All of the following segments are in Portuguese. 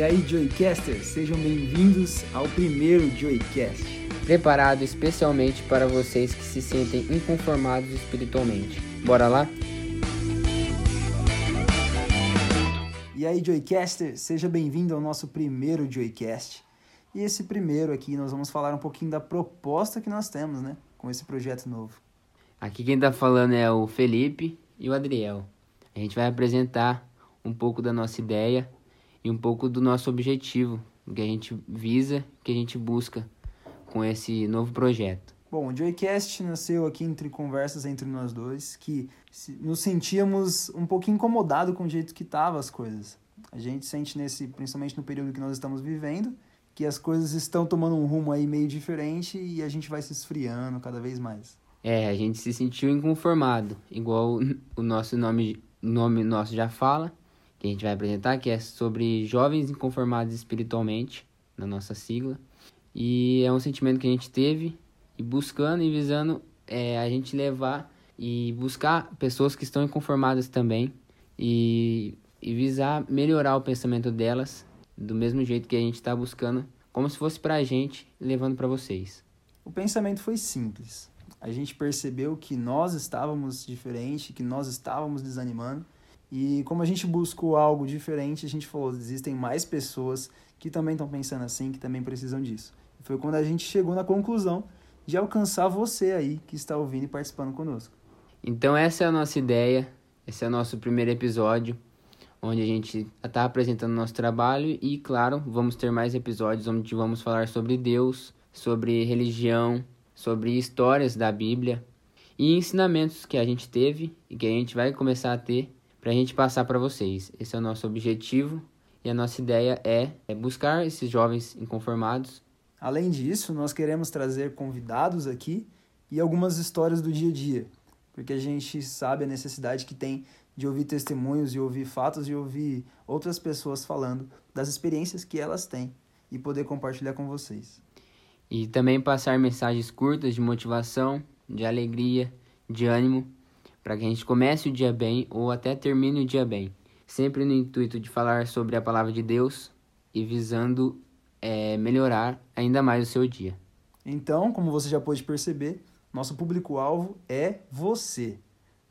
E aí, Joycasters, sejam bem-vindos ao primeiro Joycast. Preparado especialmente para vocês que se sentem inconformados espiritualmente. Bora lá? E aí, Joycaster, seja bem-vindo ao nosso primeiro Joycast. E esse primeiro aqui nós vamos falar um pouquinho da proposta que nós temos, né, com esse projeto novo. Aqui quem tá falando é o Felipe e o Adriel. A gente vai apresentar um pouco da nossa ideia e um pouco do nosso objetivo, que a gente visa, que a gente busca com esse novo projeto. Bom, o Joycast nasceu aqui entre conversas entre nós dois, que nos sentíamos um pouquinho incomodados com o jeito que estavam as coisas. A gente sente nesse, principalmente no período que nós estamos vivendo, que as coisas estão tomando um rumo aí meio diferente e a gente vai se esfriando cada vez mais. É, a gente se sentiu inconformado, igual o nosso nome, nome nosso já fala que a gente vai apresentar, que é sobre jovens inconformados espiritualmente, na nossa sigla. E é um sentimento que a gente teve e buscando e visando é, a gente levar e buscar pessoas que estão inconformadas também e, e visar melhorar o pensamento delas do mesmo jeito que a gente está buscando, como se fosse para a gente, levando para vocês. O pensamento foi simples. A gente percebeu que nós estávamos diferente, que nós estávamos desanimando e como a gente buscou algo diferente, a gente falou, existem mais pessoas que também estão pensando assim, que também precisam disso. E foi quando a gente chegou na conclusão de alcançar você aí que está ouvindo e participando conosco. Então essa é a nossa ideia, esse é o nosso primeiro episódio, onde a gente está apresentando nosso trabalho e, claro, vamos ter mais episódios onde vamos falar sobre Deus, sobre religião, sobre histórias da Bíblia e ensinamentos que a gente teve e que a gente vai começar a ter para a gente passar para vocês. Esse é o nosso objetivo e a nossa ideia é, é buscar esses jovens inconformados. Além disso, nós queremos trazer convidados aqui e algumas histórias do dia a dia, porque a gente sabe a necessidade que tem de ouvir testemunhos, de ouvir fatos, de ouvir outras pessoas falando das experiências que elas têm e poder compartilhar com vocês. E também passar mensagens curtas de motivação, de alegria, de ânimo para que a gente comece o dia bem ou até termine o dia bem, sempre no intuito de falar sobre a palavra de Deus e visando é, melhorar ainda mais o seu dia. Então, como você já pôde perceber, nosso público-alvo é você.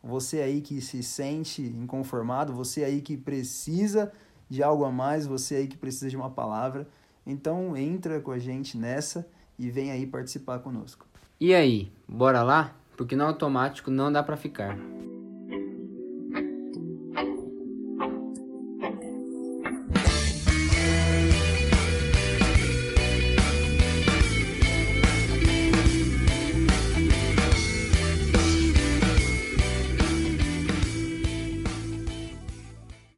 Você aí que se sente inconformado, você aí que precisa de algo a mais, você aí que precisa de uma palavra. Então, entra com a gente nessa e vem aí participar conosco. E aí, bora lá? Porque no automático não dá para ficar.